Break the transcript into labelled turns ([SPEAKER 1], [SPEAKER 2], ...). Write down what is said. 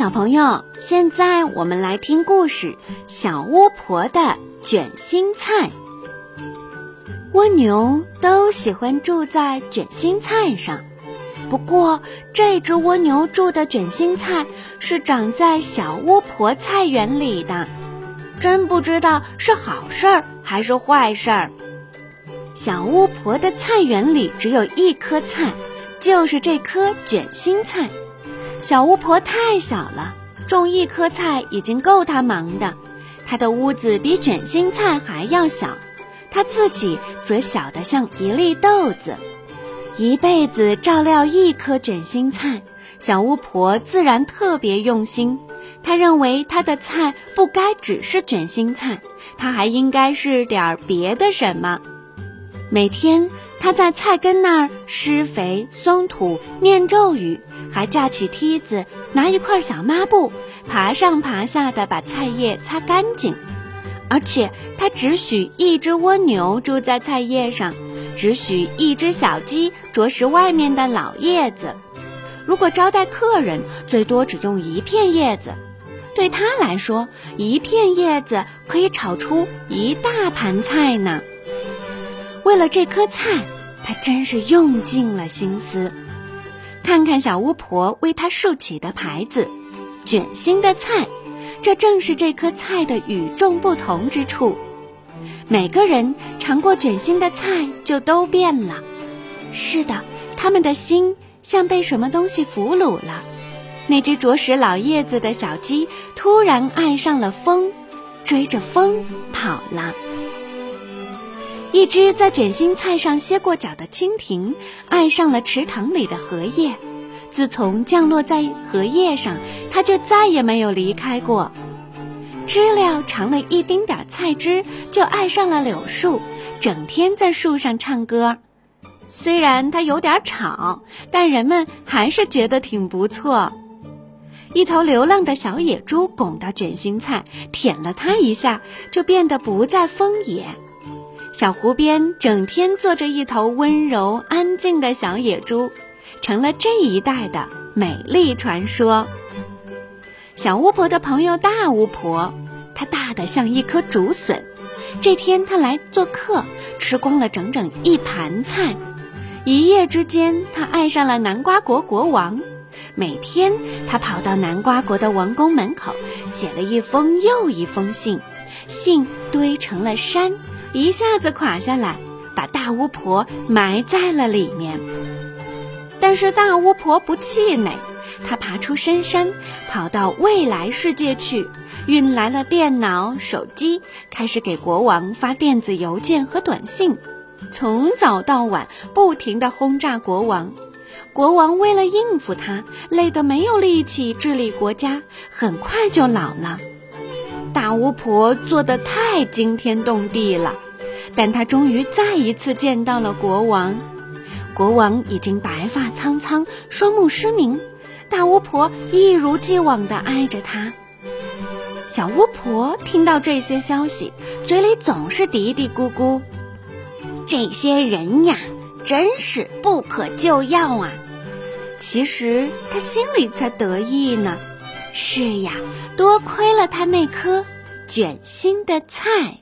[SPEAKER 1] 小朋友，现在我们来听故事《小巫婆的卷心菜》。蜗牛都喜欢住在卷心菜上，不过这只蜗牛住的卷心菜是长在小巫婆菜园里的，真不知道是好事儿还是坏事儿。小巫婆的菜园里只有一颗菜，就是这颗卷心菜。小巫婆太小了，种一颗菜已经够她忙的。她的屋子比卷心菜还要小，她自己则小得像一粒豆子。一辈子照料一颗卷心菜，小巫婆自然特别用心。她认为她的菜不该只是卷心菜，它还应该是点儿别的什么。每天，他在菜根那儿施肥、松土、念咒语。还架起梯子，拿一块小抹布，爬上爬下的把菜叶擦干净。而且他只许一只蜗牛住在菜叶上，只许一只小鸡啄食外面的老叶子。如果招待客人，最多只用一片叶子。对他来说，一片叶子可以炒出一大盘菜呢。为了这颗菜，他真是用尽了心思。看看小巫婆为他竖起的牌子，“卷心的菜”，这正是这颗菜的与众不同之处。每个人尝过卷心的菜，就都变了。是的，他们的心像被什么东西俘虏了。那只啄食老叶子的小鸡突然爱上了风，追着风跑了。一只在卷心菜上歇过脚的蜻蜓，爱上了池塘里的荷叶。自从降落在荷叶上，它就再也没有离开过。知了尝了一丁点菜汁，就爱上了柳树，整天在树上唱歌。虽然它有点吵，但人们还是觉得挺不错。一头流浪的小野猪拱到卷心菜，舔了它一下，就变得不再疯野。小湖边整天坐着一头温柔安静的小野猪，成了这一带的美丽传说。小巫婆的朋友大巫婆，她大得像一颗竹笋。这天她来做客，吃光了整整一盘菜。一夜之间，她爱上了南瓜国国王。每天，她跑到南瓜国的王宫门口，写了一封又一封信，信堆成了山。一下子垮下来，把大巫婆埋在了里面。但是大巫婆不气馁，她爬出深山，跑到未来世界去，运来了电脑、手机，开始给国王发电子邮件和短信，从早到晚不停地轰炸国王。国王为了应付他，累得没有力气治理国家，很快就老了。大巫婆做的太惊天动地了，但她终于再一次见到了国王。国王已经白发苍苍，双目失明。大巫婆一如既往地爱着他。小巫婆听到这些消息，嘴里总是嘀嘀咕咕：“这些人呀，真是不可救药啊！”其实她心里才得意呢。是呀，多亏了他那颗卷心的菜。